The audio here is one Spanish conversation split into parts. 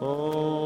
de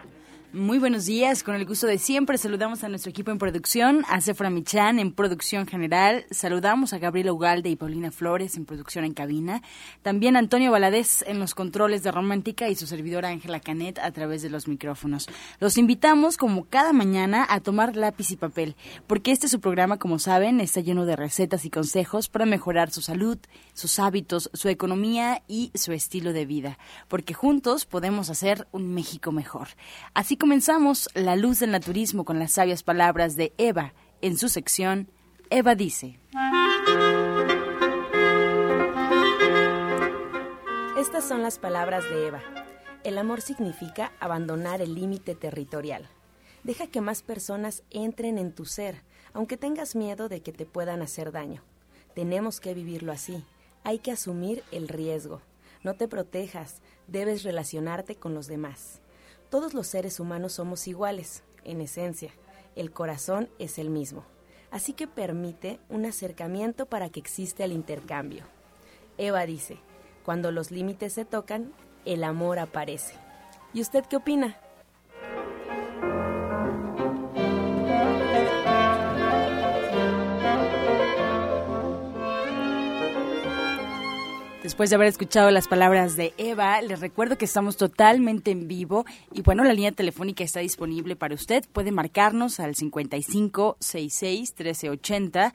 Muy buenos días, con el gusto de siempre saludamos a nuestro equipo en producción, a Sefra Michan en producción general, saludamos a Gabriela Ugalde y Paulina Flores en producción en cabina, también a Antonio Valadez en los controles de Romántica y su servidora Ángela Canet a través de los micrófonos. Los invitamos como cada mañana a tomar lápiz y papel, porque este su programa, como saben, está lleno de recetas y consejos para mejorar su salud, sus hábitos, su economía y su estilo de vida, porque juntos podemos hacer un México mejor. Así comenzamos La Luz del Naturismo con las sabias palabras de Eva en su sección Eva dice. Estas son las palabras de Eva. El amor significa abandonar el límite territorial. Deja que más personas entren en tu ser, aunque tengas miedo de que te puedan hacer daño. Tenemos que vivirlo así. Hay que asumir el riesgo. No te protejas, debes relacionarte con los demás. Todos los seres humanos somos iguales, en esencia. El corazón es el mismo. Así que permite un acercamiento para que exista el intercambio. Eva dice, cuando los límites se tocan, el amor aparece. ¿Y usted qué opina? Después de haber escuchado las palabras de Eva, les recuerdo que estamos totalmente en vivo y bueno, la línea telefónica está disponible para usted. Puede marcarnos al 55 66 1380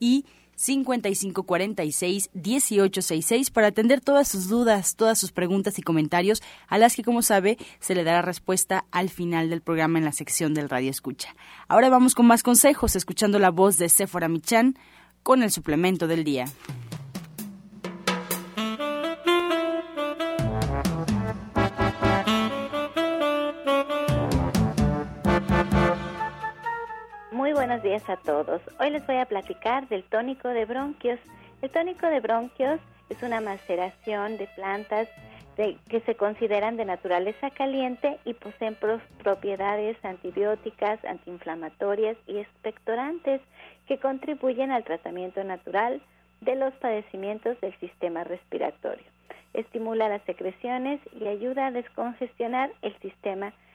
y 5546 1866 para atender todas sus dudas, todas sus preguntas y comentarios, a las que, como sabe, se le dará respuesta al final del programa en la sección del Radio Escucha. Ahora vamos con más consejos, escuchando la voz de Sephora Michan con el suplemento del día. Buenos días a todos. Hoy les voy a platicar del tónico de bronquios. El tónico de bronquios es una maceración de plantas que se consideran de naturaleza caliente y poseen propiedades antibióticas, antiinflamatorias y expectorantes que contribuyen al tratamiento natural de los padecimientos del sistema respiratorio. Estimula las secreciones y ayuda a descongestionar el sistema respiratorio.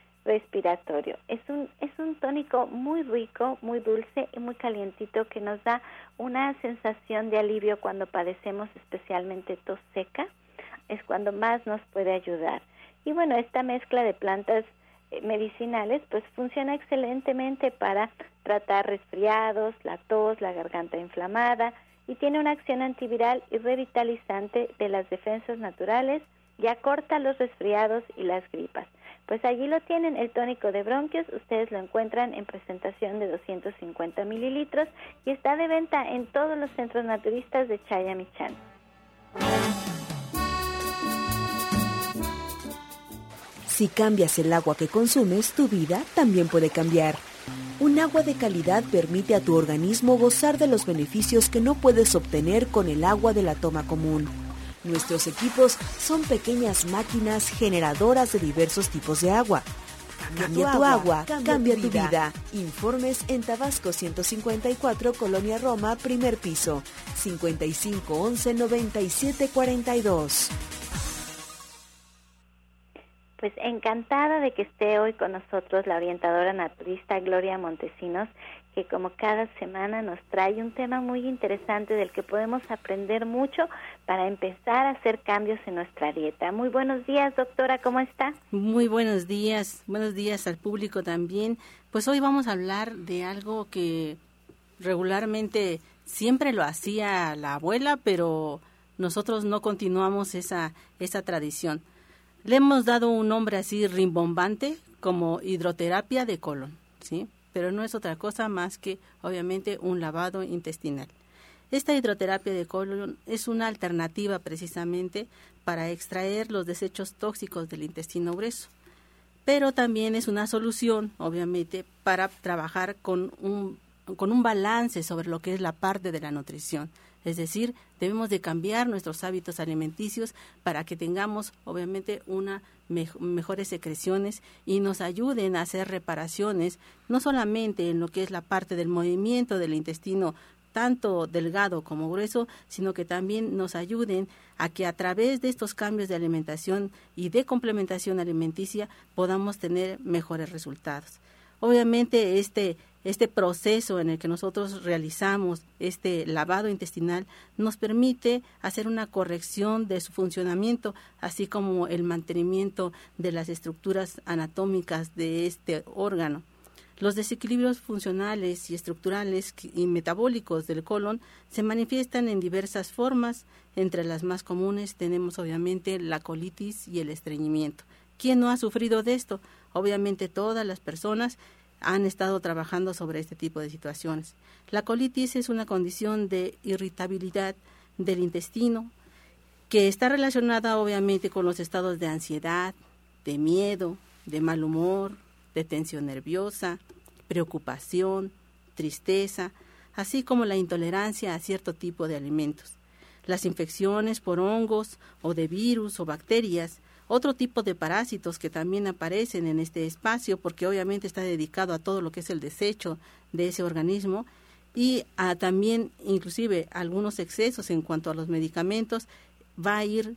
Es un, es un tónico muy rico, muy dulce y muy calientito que nos da una sensación de alivio cuando padecemos especialmente tos seca. Es cuando más nos puede ayudar. Y bueno, esta mezcla de plantas eh, medicinales pues funciona excelentemente para tratar resfriados, la tos, la garganta inflamada y tiene una acción antiviral y revitalizante de las defensas naturales y acorta los resfriados y las gripas. Pues allí lo tienen, el tónico de bronquios, ustedes lo encuentran en presentación de 250 mililitros y está de venta en todos los centros naturistas de Chayamichán. Si cambias el agua que consumes, tu vida también puede cambiar. Un agua de calidad permite a tu organismo gozar de los beneficios que no puedes obtener con el agua de la toma común. Nuestros equipos son pequeñas máquinas generadoras de diversos tipos de agua. Cambia, tu agua, cambia, tu, vida. vida. Informes en Tabasco 154, Colonia Roma, primer piso, 55 11 97 42. Pues encantada de que esté hoy con nosotros la orientadora naturista Gloria Montesinos, que como cada semana nos trae un tema muy interesante del que podemos aprender mucho para empezar a hacer cambios en nuestra dieta. Muy buenos días, doctora, ¿cómo está? Muy buenos días, buenos días al público también. Pues hoy vamos a hablar de algo que regularmente siempre lo hacía la abuela, pero nosotros no continuamos esa, esa tradición. Le hemos dado un nombre así rimbombante como hidroterapia de colon, ¿sí? Pero no es otra cosa más que, obviamente, un lavado intestinal. Esta hidroterapia de colon es una alternativa precisamente para extraer los desechos tóxicos del intestino grueso, pero también es una solución, obviamente, para trabajar con un, con un balance sobre lo que es la parte de la nutrición. Es decir, debemos de cambiar nuestros hábitos alimenticios para que tengamos, obviamente, una mejores secreciones y nos ayuden a hacer reparaciones, no solamente en lo que es la parte del movimiento del intestino tanto delgado como grueso, sino que también nos ayuden a que a través de estos cambios de alimentación y de complementación alimenticia podamos tener mejores resultados. Obviamente este este proceso en el que nosotros realizamos este lavado intestinal nos permite hacer una corrección de su funcionamiento, así como el mantenimiento de las estructuras anatómicas de este órgano. Los desequilibrios funcionales y estructurales y metabólicos del colon se manifiestan en diversas formas. Entre las más comunes tenemos obviamente la colitis y el estreñimiento. ¿Quién no ha sufrido de esto? Obviamente todas las personas han estado trabajando sobre este tipo de situaciones. La colitis es una condición de irritabilidad del intestino que está relacionada obviamente con los estados de ansiedad, de miedo, de mal humor, de tensión nerviosa, preocupación, tristeza, así como la intolerancia a cierto tipo de alimentos. Las infecciones por hongos o de virus o bacterias, otro tipo de parásitos que también aparecen en este espacio, porque obviamente está dedicado a todo lo que es el desecho de ese organismo, y a también inclusive algunos excesos en cuanto a los medicamentos, va a ir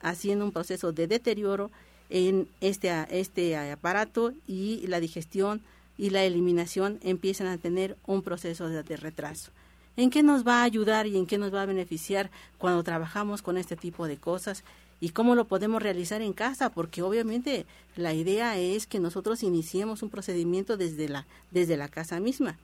haciendo un proceso de deterioro en este, este aparato y la digestión y la eliminación empiezan a tener un proceso de, retraso. ¿En qué nos va a ayudar y en qué nos va a beneficiar cuando trabajamos con este tipo de cosas? ¿Y cómo lo podemos realizar en casa? Porque obviamente la idea es que nosotros iniciemos un procedimiento desde la, desde la casa misma.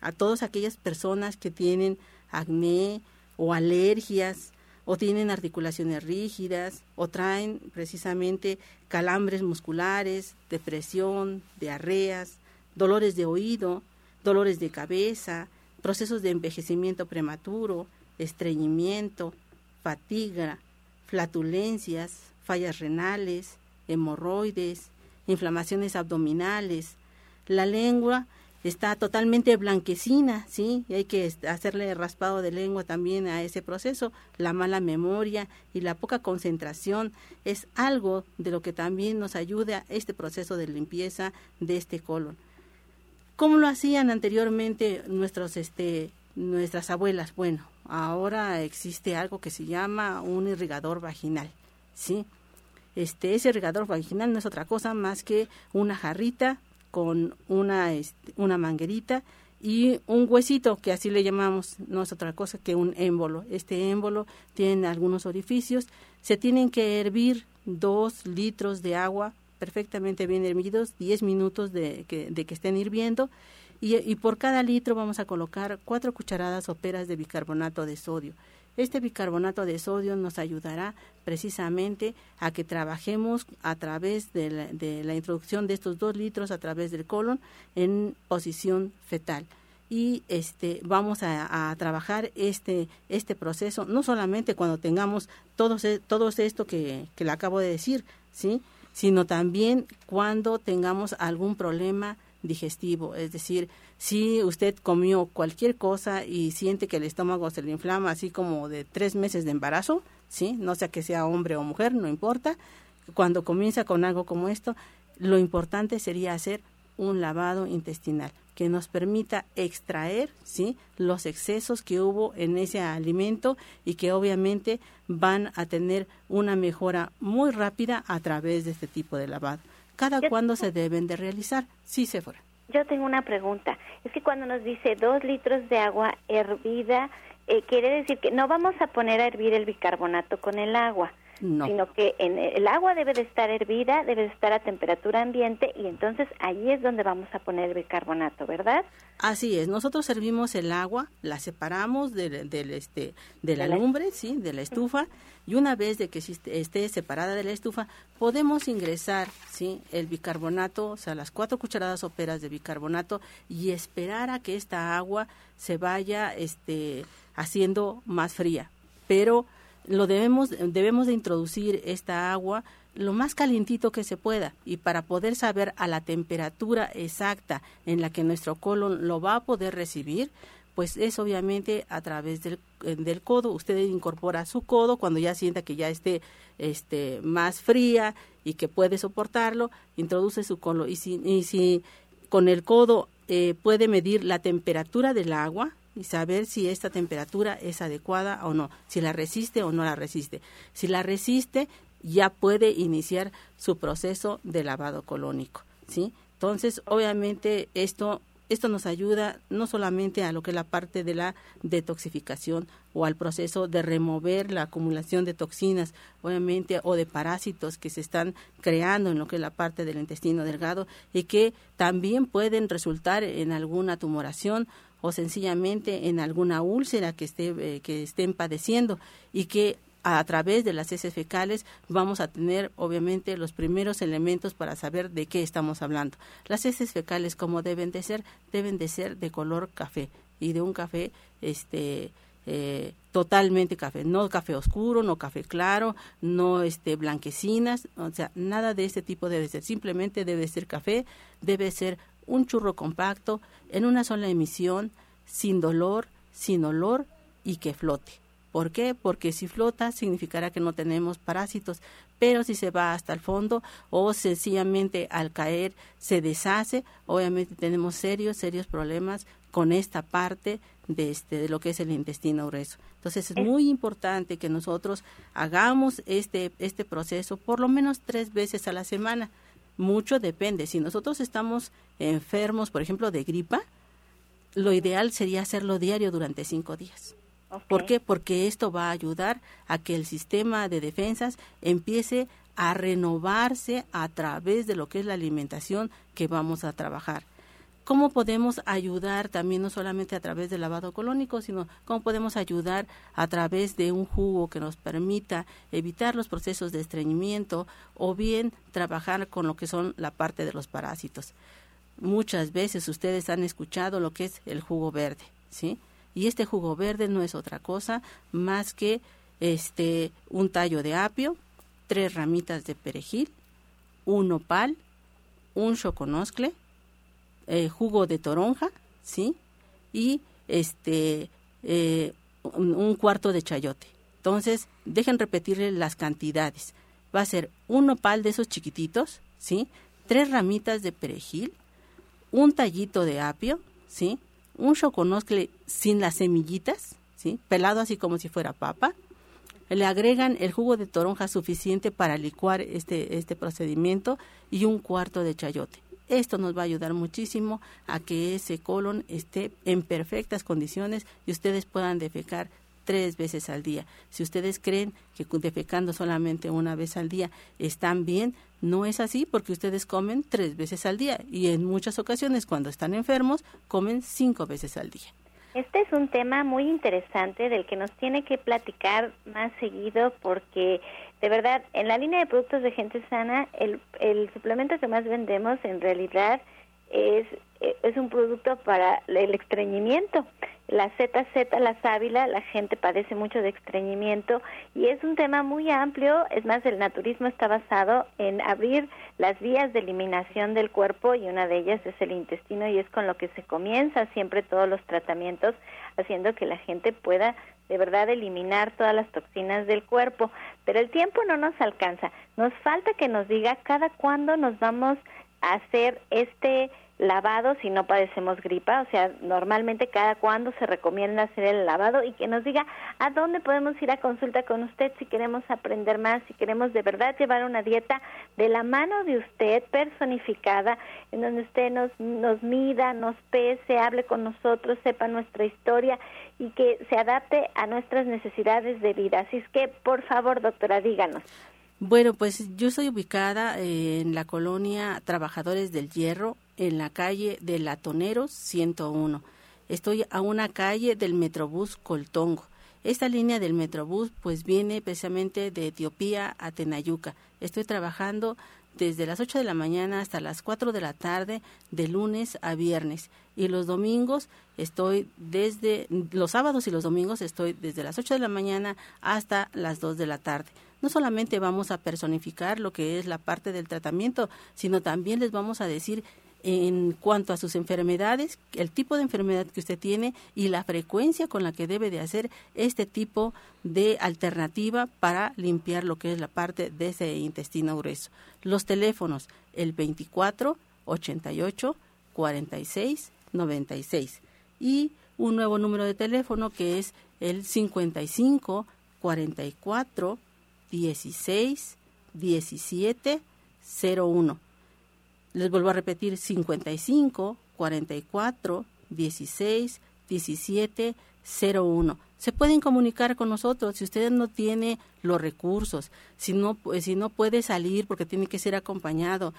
A todas aquellas personas que tienen acné o alergias o tienen articulaciones rígidas o traen precisamente calambres musculares, depresión, diarreas, dolores de oído, dolores de cabeza, procesos de envejecimiento prematuro, estreñimiento, fatiga, flatulencias, fallas renales, hemorroides, inflamaciones abdominales. La lengua está totalmente blanquecina, ¿sí? Y hay que hacerle raspado de lengua también a ese proceso. La mala memoria y la poca concentración es algo de lo que también nos ayuda a este proceso de limpieza de este colon. ¿Cómo lo hacían anteriormente nuestros, este, nuestras abuelas? Bueno, ahora existe algo que se llama un irrigador vaginal, ¿sí? Este, ese irrigador vaginal no es otra cosa más que una jarrita con una, este, una manguerita y un huesito, que así le llamamos, no es otra cosa que un émbolo. Este émbolo tiene algunos orificios, se tienen que hervir dos litros de agua perfectamente bien hervidos, 10 minutos de que, de que estén hirviendo y, por cada litro vamos a colocar cuatro cucharadas soperas de bicarbonato de sodio. Este bicarbonato de sodio nos ayudará precisamente a que trabajemos a través de la, de la introducción de estos dos litros a través del colon en posición fetal y este vamos a, trabajar este este proceso no solamente cuando tengamos todo, todo esto que, que le acabo de decir sí sino también cuando tengamos algún problema digestivo, es decir, si usted comió cualquier cosa y siente que el estómago se le inflama así como de tres meses de embarazo, sí, no sea que sea hombre o mujer, no importa, cuando comienza con algo como esto, lo importante sería hacer un lavado intestinal que nos permita extraer ¿sí? los excesos que hubo en ese alimento y que obviamente van a tener una mejora muy rápida a través de este tipo de lavado. ¿Cada cuándo se deben de realizar? Sí, fuera. Yo tengo una pregunta. Es que cuando nos dice dos litros de agua hervida, eh, quiere decir que no vamos a poner a hervir el bicarbonato con el agua, sino que en el agua debe de estar hervida, debe de estar a temperatura ambiente y entonces ahí es donde vamos a poner el bicarbonato, ¿verdad? Así es, nosotros servimos el agua, la separamos del, este, de la lumbre, sí, de la estufa, y una vez de que esté separada de la estufa, podemos ingresar, sí, el bicarbonato, o sea, las cuatro cucharadas soperas de bicarbonato y esperar a que esta agua se vaya, este, haciendo más fría. Pero lo debemos, debemos de introducir esta agua lo más calientito que se pueda y para poder saber a la temperatura exacta en la que nuestro colon lo va a poder recibir, pues es obviamente a través del, eh, del codo. Usted incorpora su codo cuando ya sienta que ya esté este, más fría y que puede soportarlo, introduce su colon y si, y si con el codo eh, puede medir la temperatura del agua, y saber si esta temperatura es adecuada o no, si la resiste o no la resiste. Si la resiste, ya puede iniciar su proceso de lavado colónico, ¿sí? Entonces, obviamente esto esto nos ayuda no solamente a lo que es la parte de la detoxificación o al proceso de remover la acumulación de toxinas, obviamente, o de parásitos que se están creando en lo que es la parte del intestino delgado y que también pueden resultar en alguna tumoración o sencillamente en alguna úlcera que, esté, eh, que estén padeciendo y que a través de las heces fecales vamos a tener obviamente los primeros elementos para saber de qué estamos hablando. Las heces fecales como deben de ser, deben de ser de color café y de un café este eh, totalmente café, no café oscuro, no café claro, no este blanquecinas, o sea, nada de este tipo debe ser, simplemente debe ser café, debe ser un churro compacto en una sola emisión, sin dolor, sin olor y que flote. ¿Por qué? Porque si flota significará que no tenemos parásitos, pero si se va hasta el fondo o sencillamente al caer se deshace, obviamente tenemos serios, serios problemas con esta parte de, este, de lo que es el intestino grueso. Entonces es muy importante que nosotros hagamos este, este proceso por lo menos tres veces a la semana mucho depende. Si nosotros estamos enfermos, por ejemplo, de gripa, lo ideal sería hacerlo diario durante cinco días. ¿Por qué? Porque esto va a ayudar a que el sistema de defensas empiece a renovarse a través de lo que es la alimentación que vamos a trabajar. ¿Cómo podemos ayudar también no solamente a través del lavado colónico, sino cómo podemos ayudar a través de un jugo que nos permita evitar los procesos de estreñimiento o bien trabajar con lo que son la parte de los parásitos? Muchas veces ustedes han escuchado lo que es el jugo verde, ¿sí? Y este jugo verde no es otra cosa más que este un tallo de apio, tres ramitas de perejil, un opal, un choconoscle, eh, jugo de toronja, ¿sí? Y este eh, un, cuarto de chayote. Entonces, dejen repetirle las cantidades. Va a ser un nopal de esos chiquititos, ¿sí? Tres ramitas de perejil, un tallito de apio, ¿sí? Un choconoscle sin las semillitas, ¿sí? Pelado así como si fuera papa. Le agregan el jugo de toronja suficiente para licuar este, este procedimiento y un cuarto de chayote. Esto nos va a ayudar muchísimo a que ese colon esté en perfectas condiciones y ustedes puedan defecar tres veces al día. Si ustedes creen que defecando solamente una vez al día están bien, no es así porque ustedes comen tres veces al día y en muchas ocasiones cuando están enfermos comen cinco veces al día. Este es un tema muy interesante del que nos tiene que platicar más seguido porque de verdad en la línea de productos de gente sana el, el suplemento que más vendemos en realidad es, es un producto para el estreñimiento. La ZZ, la sábila, la gente padece mucho de estreñimiento y es un tema muy amplio, es más, el naturismo está basado en abrir las vías de eliminación del cuerpo y una de ellas es el intestino y es con lo que se comienza siempre todos los tratamientos, haciendo que la gente pueda de verdad eliminar todas las toxinas del cuerpo, pero el tiempo no nos alcanza, nos falta que nos diga cada cuándo nos vamos a hacer este lavado si no padecemos gripa, o sea, normalmente cada cuándo se recomienda hacer el lavado y que nos diga a dónde podemos ir a consulta con usted si queremos aprender más, si queremos de verdad llevar una dieta de la mano de usted personificada, en donde usted nos, nos mida, nos pese, hable con nosotros, sepa nuestra historia y que se adapte a nuestras necesidades de vida. Así es que, por favor, doctora, díganos. Bueno, pues yo estoy ubicada en la colonia Trabajadores del Hierro, en la calle de Latoneros 101. Estoy a una calle del Metrobús Coltongo. Esta línea del Metrobús pues viene precisamente de Etiopía a Tenayuca. Estoy trabajando desde las 8 de la mañana hasta las 4 de la tarde de lunes a viernes y los domingos estoy desde los sábados y los domingos estoy desde las 8 de la mañana hasta las 2 de la tarde no solamente vamos a personificar lo que es la parte del tratamiento, sino también les vamos a decir en cuanto a sus enfermedades, el tipo de enfermedad que usted tiene y la frecuencia con la que debe de hacer este tipo de alternativa para limpiar lo que es la parte de ese intestino grueso. Los teléfonos, el 24 88 46 96 y un nuevo número de teléfono que es el 55 44 16 17 01. Les vuelvo a repetir 55 44 16 17 01. Se pueden comunicar con nosotros si usted no tiene los recursos, si no, si no puede salir porque tiene que ser acompañado,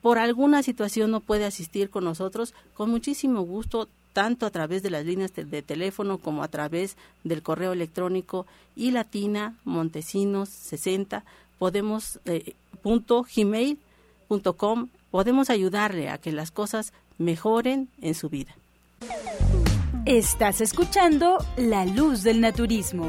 por alguna situación no puede asistir con nosotros, con muchísimo gusto tanto a través de las líneas de, teléfono como a través del correo electrónico y latina montesinos 60 podemos eh, punto gmail.com podemos ayudarle a que las cosas mejoren en su vida. Estás escuchando La Luz del Naturismo.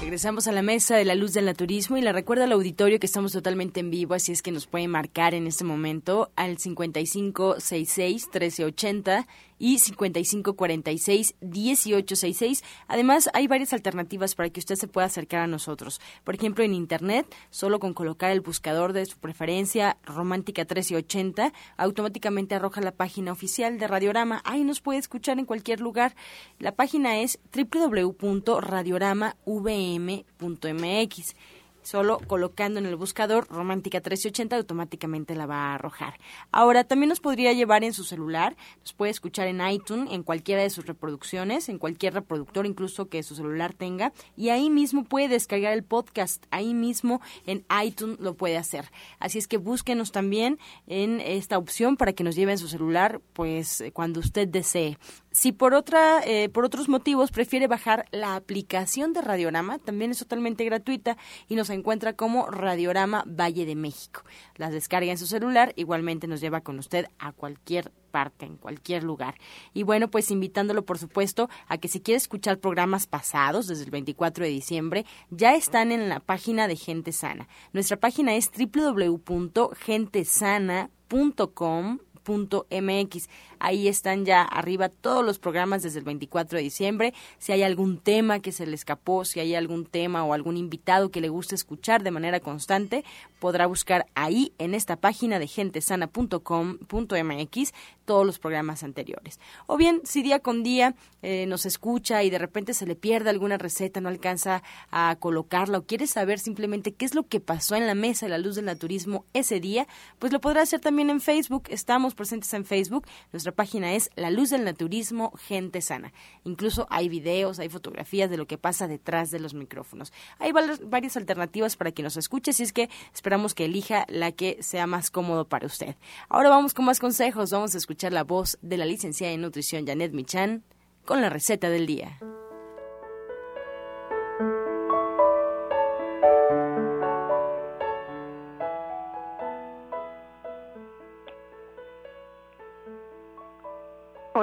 Regresamos a la mesa de la luz del naturismo y le recuerdo al auditorio que estamos totalmente en vivo, así es que nos pueden marcar en este momento al 5566 1380 y 5546-1866. Además, hay varias alternativas para que usted se pueda acercar a nosotros. Por ejemplo, en Internet, solo con colocar el buscador de su preferencia, Romántica 1380, automáticamente arroja la página oficial de Radiorama. Ahí nos puede escuchar en cualquier lugar. La página es www.radioramavm.mx solo colocando en el buscador Romántica 1380 automáticamente la va a arrojar. Ahora, también nos podría llevar en su celular, nos puede escuchar en iTunes, en cualquiera de sus reproducciones, en cualquier reproductor incluso que su celular tenga, y ahí mismo puede descargar el podcast, ahí mismo en iTunes lo puede hacer. Así es que búsquenos también en esta opción para que nos lleve en su celular, pues cuando usted desee. Si por otra, eh, por otros motivos prefiere bajar la aplicación de Radiorama, también es totalmente gratuita y nos encuentra como Radiorama Valle de México. Las descarga en su celular, igualmente nos lleva con usted a cualquier parte, en cualquier lugar. Y bueno, pues invitándolo, por supuesto, a que si quiere escuchar programas pasados desde el 24 de diciembre, ya están en la página de Gente Sana. Nuestra página es www.gentesana.com mx Ahí están ya arriba todos los programas desde el 24 de diciembre. Si hay algún tema que se le escapó, si hay algún tema o algún invitado que le guste escuchar de manera constante, podrá buscar ahí en esta página de gentesana.com.mx todos los programas anteriores. O bien, si día con día eh, nos escucha y de repente se le pierde alguna receta, no alcanza a colocarla o quiere saber simplemente qué es lo que pasó en la mesa de la luz del naturismo ese día, pues lo podrá hacer también en Facebook. Estamos presentes en Facebook. Nuestra página es La Luz del Naturismo Gente Sana. Incluso hay videos, hay fotografías de lo que pasa detrás de los micrófonos. Hay varias alternativas para que nos escuche, así es que esperamos que elija la que sea más cómodo para usted. Ahora vamos con más consejos. Vamos a escuchar la voz de la licenciada en nutrición Janet Michan con la receta del día.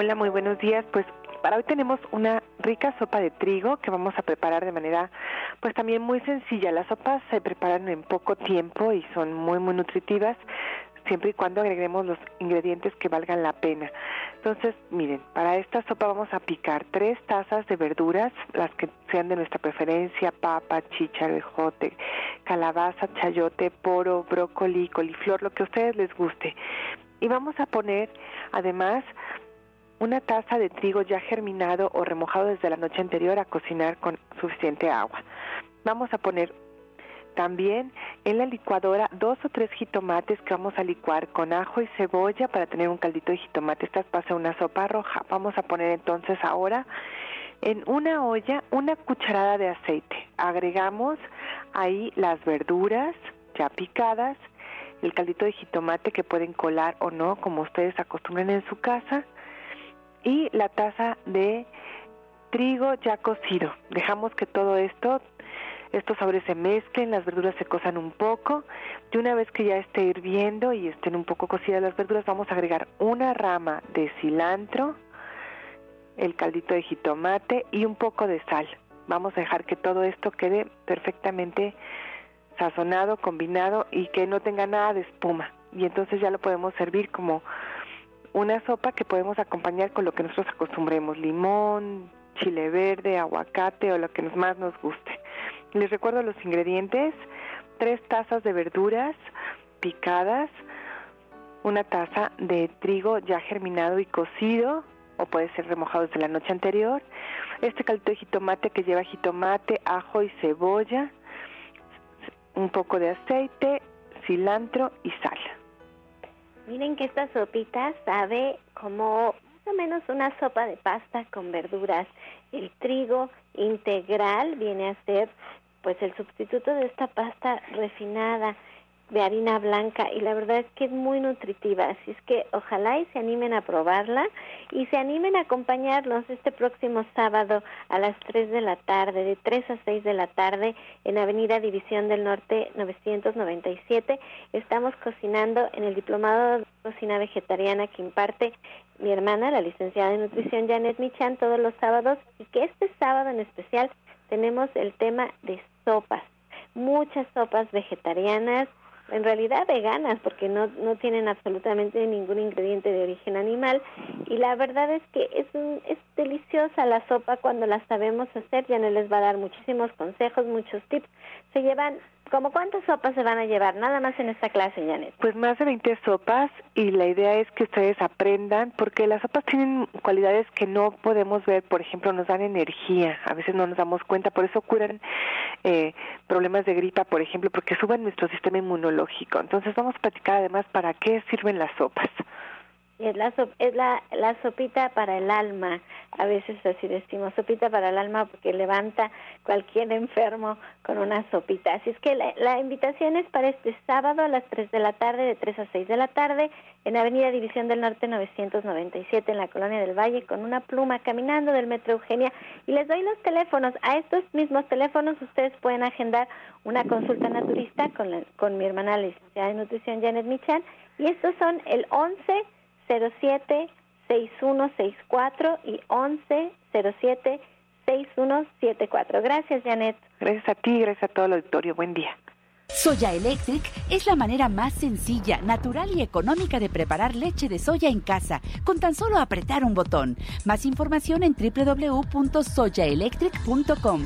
Hola, muy buenos días. Pues para hoy tenemos una rica sopa de trigo que vamos a preparar de manera pues también muy sencilla. Las sopas se preparan en poco tiempo y son muy muy nutritivas siempre y cuando agreguemos los ingredientes que valgan la pena. Entonces, miren, para esta sopa vamos a picar tres tazas de verduras, las que sean de nuestra preferencia, papa, chícharo, ejote, calabaza, chayote, poro, brócoli, coliflor, lo que a ustedes les guste. Y vamos a poner además una taza de trigo ya germinado o remojado desde la noche anterior a cocinar con suficiente agua. Vamos a poner también en la licuadora dos o tres jitomates que vamos a licuar con ajo y cebolla para tener un caldito de jitomate. Esta va a ser una sopa roja. Vamos a poner entonces ahora en una olla una cucharada de aceite. Agregamos ahí las verduras ya picadas, el caldito de jitomate que pueden colar o no, como ustedes acostumbran en su casa, y la taza de trigo ya cocido. Dejamos que todo esto, estos sabores se mezclen, las verduras se cosan un poco, y una vez que ya esté hirviendo y estén un poco cocidas las verduras, vamos a agregar una rama de cilantro, el caldito de jitomate y un poco de sal. Vamos a dejar que todo esto quede perfectamente sazonado, combinado y que no tenga nada de espuma. Y entonces ya lo podemos servir como una sopa que podemos acompañar con lo que nosotros acostumbremos, limón, chile verde, aguacate o lo que más nos guste. Les recuerdo los ingredientes, tres tazas de verduras picadas, una taza de trigo ya germinado y cocido, o puede ser remojado desde la noche anterior, este caldito de jitomate que lleva jitomate, ajo y cebolla, un poco de aceite, cilantro y sal. Miren que esta sopita sabe como más o menos una sopa de pasta con verduras. El trigo integral viene a ser pues el sustituto de esta pasta refinada de harina blanca y la verdad es que es muy nutritiva, así es que ojalá y se animen a probarla y se animen a acompañarnos este próximo sábado a las 3 de la tarde, de 3 a 6 de la tarde en Avenida División del Norte 997. Estamos cocinando en el diplomado de cocina vegetariana que imparte mi hermana, la licenciada en nutrición Janet Michan, todos los sábados y que este sábado en especial tenemos el tema de sopas muchas sopas vegetarianas, en realidad veganas porque no, no tienen absolutamente ningún ingrediente de origen animal. Y la verdad es que es, es deliciosa la sopa cuando la sabemos hacer, ya no les va a dar muchísimos consejos, muchos tips, se llevan ¿Cómo cuántas sopas se van a llevar nada más en esta clase, Janet? Pues más de 20 sopas y la idea es que ustedes aprendan porque las sopas tienen cualidades que no podemos ver, por ejemplo, nos dan energía, a veces no nos damos cuenta, por eso curan eh, problemas de gripa, por ejemplo, porque suben nuestro sistema inmunológico. Entonces vamos a platicar además para qué sirven las sopas. Es la, es la, la sopita para el alma, a veces así decimos, sopita para el alma porque levanta cualquier enfermo con una sopita. Así es que la, invitación es para este sábado a las 3 de la tarde, de 3 a 6 de la tarde, en Avenida División del Norte 997, en la Colonia del Valle, con una pluma caminando del Metro Eugenia. Y les doy los teléfonos. A estos mismos teléfonos ustedes pueden agendar una consulta naturista con, la, con mi hermana licenciada de nutrición Janet Michan. Y estos son el 11 07 6164 y 11 07 6174. Gracias, Janet. Gracias a ti, gracias a todo el auditorio. Buen día. Soya Electric es la manera más sencilla, natural y económica de preparar leche de soya en casa, con tan solo apretar un botón. Más información en www.soyaelectric.com.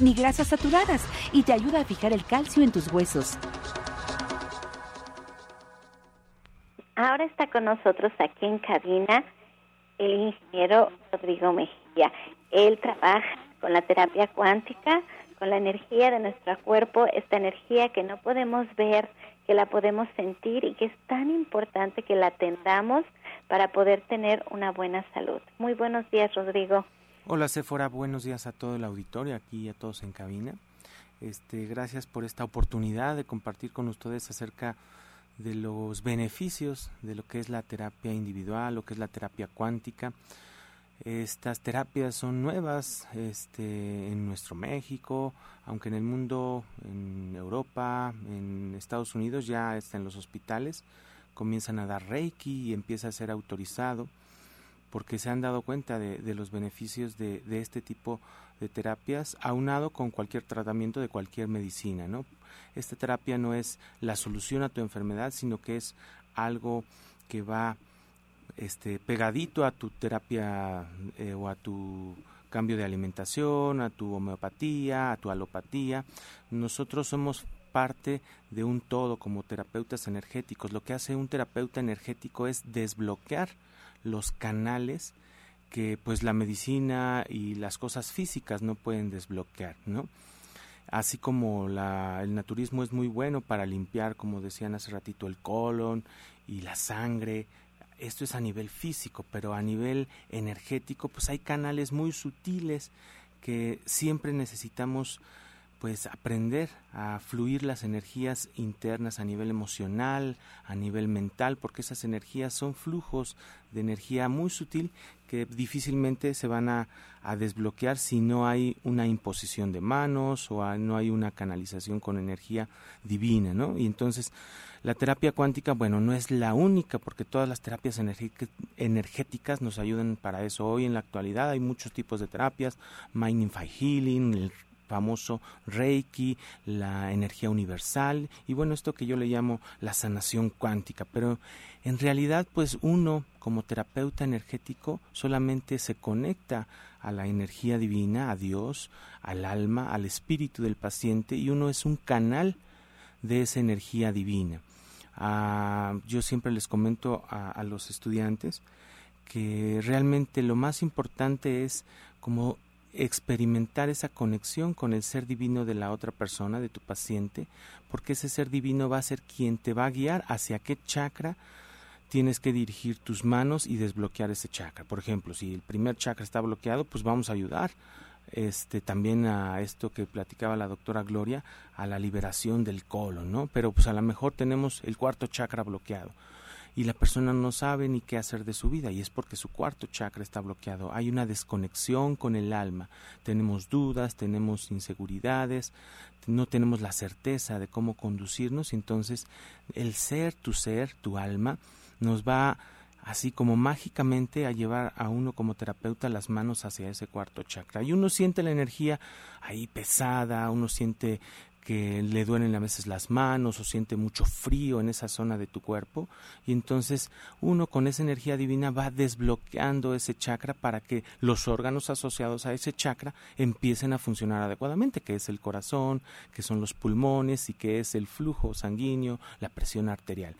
ni grasas saturadas y te ayuda a fijar el calcio en tus huesos. Ahora está con nosotros aquí en cabina el ingeniero Rodrigo Mejía. Él trabaja con la terapia cuántica, con la energía de nuestro cuerpo, esta energía que no podemos ver, que la podemos sentir y que es tan importante que la atendamos para poder tener una buena salud. Muy buenos días, Rodrigo. Hola, Sephora, buenos días a todo el auditorio, aquí a todos en cabina. Este, gracias por esta oportunidad de compartir con ustedes acerca de los beneficios de lo que es la terapia individual, lo que es la terapia cuántica. Estas terapias son nuevas este, en nuestro México, aunque en el mundo, en Europa, en Estados Unidos ya está en los hospitales comienzan a dar reiki y empieza a ser autorizado porque se han dado cuenta de, los beneficios de, de, este tipo de terapias aunado con cualquier tratamiento de cualquier medicina, ¿no? Esta terapia no es la solución a tu enfermedad, sino que es algo que va este, pegadito a tu terapia eh, o a tu cambio de alimentación, a tu homeopatía, a tu alopatía. Nosotros somos parte de un todo como terapeutas energéticos. Lo que hace un terapeuta energético es desbloquear los canales que pues la medicina y las cosas físicas no pueden desbloquear, ¿no? Así como la, el naturismo es muy bueno para limpiar, como decían hace ratito, el colon y la sangre, esto es a nivel físico, pero a nivel energético, pues hay canales muy sutiles que siempre necesitamos pues aprender a fluir las energías internas a nivel emocional, a nivel mental, porque esas energías son flujos de energía muy sutil que difícilmente se van a, desbloquear si no hay una imposición de manos o no hay una canalización con energía divina, ¿no? Y entonces la terapia cuántica, bueno, no es la única porque todas las terapias energéticas nos ayudan para eso. Hoy en la actualidad hay muchos tipos de terapias, Mindify Healing, el famoso Reiki, la energía universal y bueno, esto que yo le llamo la sanación cuántica, pero en realidad pues uno como terapeuta energético solamente se conecta a la energía divina, a Dios, al alma, al espíritu del paciente y uno es un canal de esa energía divina. Ah, yo siempre les comento a los estudiantes que realmente lo más importante es como experimentar esa conexión con el ser divino de la otra persona, de tu paciente, porque ese ser divino va a ser quien te va a guiar hacia qué chakra tienes que dirigir tus manos y desbloquear ese chakra. Por ejemplo, si el primer chakra está bloqueado, pues vamos a ayudar este también a esto que platicaba la doctora Gloria, a la liberación del colon, ¿no? Pero pues a lo mejor tenemos el cuarto chakra bloqueado y la persona no sabe ni qué hacer de su vida y es porque su cuarto chakra está bloqueado. Hay una desconexión con el alma. Tenemos dudas, tenemos inseguridades, no tenemos la certeza de cómo conducirnos. Entonces el ser, tu ser, tu alma, nos va así como mágicamente a llevar a uno como terapeuta las manos hacia ese cuarto chakra. Y uno siente la energía ahí pesada, uno siente que le duelen a veces las manos o siente mucho frío en esa zona de tu cuerpo y entonces uno con esa energía divina va desbloqueando ese chakra para que los órganos asociados a ese chakra empiecen a funcionar adecuadamente, que es el corazón, que son los pulmones y que es el flujo sanguíneo, la presión arterial.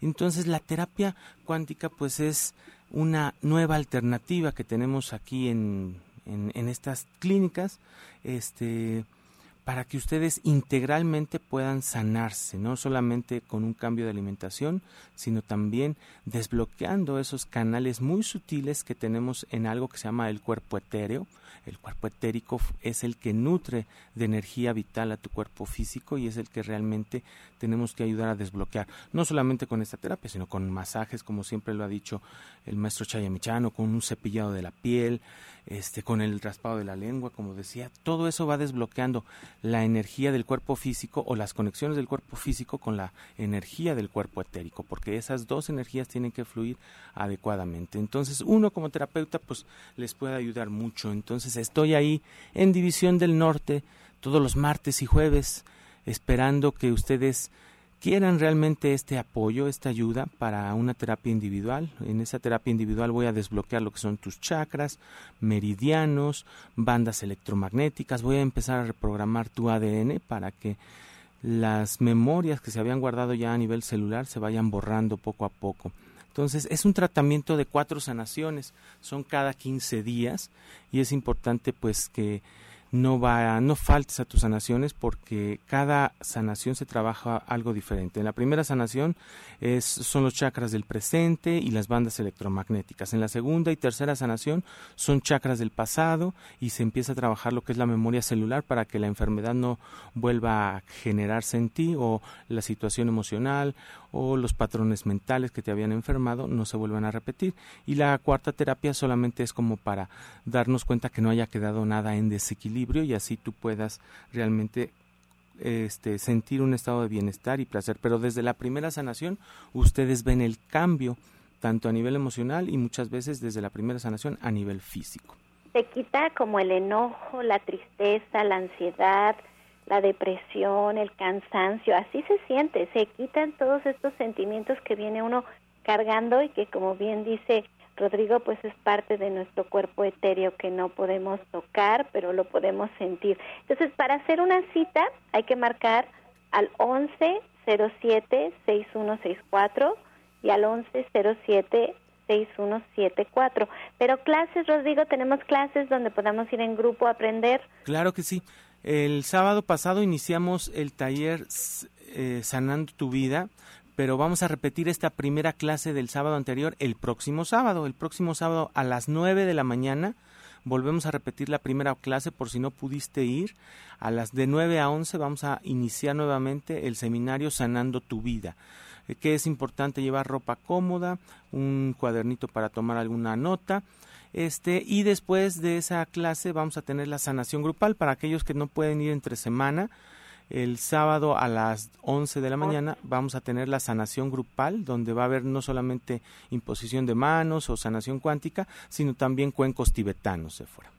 Entonces la terapia cuántica pues es una nueva alternativa que tenemos aquí en, en, estas clínicas, este para que ustedes integralmente puedan sanarse, no solamente con un cambio de alimentación, sino también desbloqueando esos canales muy sutiles que tenemos en algo que se llama el cuerpo etéreo. El cuerpo etérico es el que nutre de energía vital a tu cuerpo físico y es el que realmente tenemos que ayudar a desbloquear, no solamente con esta terapia, sino con masajes, como siempre lo ha dicho el maestro Chayamichano, con un cepillado de la piel, este, con el raspado de la lengua, como decía, todo eso va desbloqueando la energía del cuerpo físico o las conexiones del cuerpo físico con la energía del cuerpo etérico, porque esas dos energías tienen que fluir adecuadamente. Entonces, uno como terapeuta, pues les puede ayudar mucho. Entonces, estoy ahí en División del Norte todos los martes y jueves, esperando que ustedes quieran realmente este apoyo, esta ayuda para una terapia individual. En esa terapia individual voy a desbloquear lo que son tus chakras, meridianos, bandas electromagnéticas, voy a empezar a reprogramar tu ADN para que las memorias que se habían guardado ya a nivel celular se vayan borrando poco a poco. Entonces es un tratamiento de cuatro sanaciones, son cada 15 días y es importante pues que no va no faltes a tus sanaciones porque cada sanación se trabaja algo diferente. En la primera sanación es, son los chakras del presente y las bandas electromagnéticas. En la segunda y tercera sanación son chakras del pasado y se empieza a trabajar lo que es la memoria celular para que la enfermedad no vuelva a generarse en ti o la situación emocional o los patrones mentales que te habían enfermado no se vuelvan a repetir. Y la cuarta terapia solamente es como para darnos cuenta que no haya quedado nada en desequilibrio y así tú puedas realmente este, sentir un estado de bienestar y placer. Pero desde la primera sanación ustedes ven el cambio tanto a nivel emocional y muchas veces desde la primera sanación a nivel físico. Se quita como el enojo, la tristeza, la ansiedad, la depresión, el cansancio, así se siente, se quitan todos estos sentimientos que viene uno cargando y que como bien dice Rodrigo, pues es parte de nuestro cuerpo etéreo que no podemos tocar, pero lo podemos sentir. Entonces, para hacer una cita hay que marcar al 1107-6164 y al 1107-6174. Pero clases, Rodrigo, tenemos clases donde podamos ir en grupo a aprender. Claro que sí. El sábado pasado iniciamos el taller eh, Sanando tu Vida, pero vamos a repetir esta primera clase del sábado anterior el próximo sábado. El próximo sábado a las 9 de la mañana volvemos a repetir la primera clase por si no pudiste ir. A las de 9 a 11 vamos a iniciar nuevamente el seminario Sanando tu Vida que es importante llevar ropa cómoda, un cuadernito para tomar alguna nota, este, y después de esa clase vamos a tener la sanación grupal para aquellos que no pueden ir entre semana. El sábado a las 11 de la mañana vamos a tener la sanación grupal, donde va a haber no solamente imposición de manos o sanación cuántica, sino también cuencos tibetanos de fuera.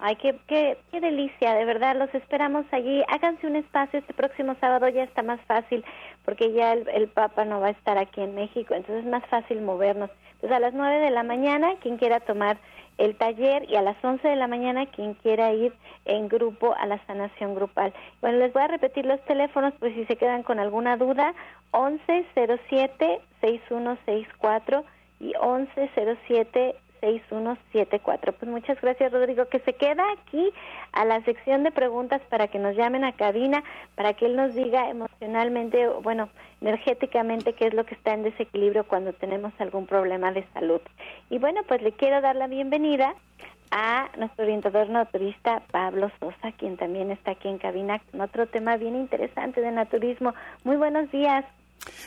Ay, qué, qué, qué delicia, de verdad, los esperamos allí. Háganse un espacio este próximo sábado, ya está más fácil, porque ya el, Papa no va a estar aquí en México, entonces es más fácil movernos. Entonces a las 9 de la mañana, quien quiera tomar el taller y a las 11 de la mañana quien quiera ir en grupo a la sanación grupal. Bueno, les voy a repetir los teléfonos por si se quedan con alguna duda, 1107-6164 y 1107 6174. Pues muchas gracias, Rodrigo, que se queda aquí a la sección de preguntas para que nos llamen a cabina, para que él nos diga emocionalmente, bueno, energéticamente qué es lo que está en desequilibrio cuando tenemos algún problema de salud. Y bueno, pues le quiero dar la bienvenida a nuestro orientador naturista Pablo Sosa, quien también está aquí en cabina con otro tema bien interesante de naturismo. Muy buenos días.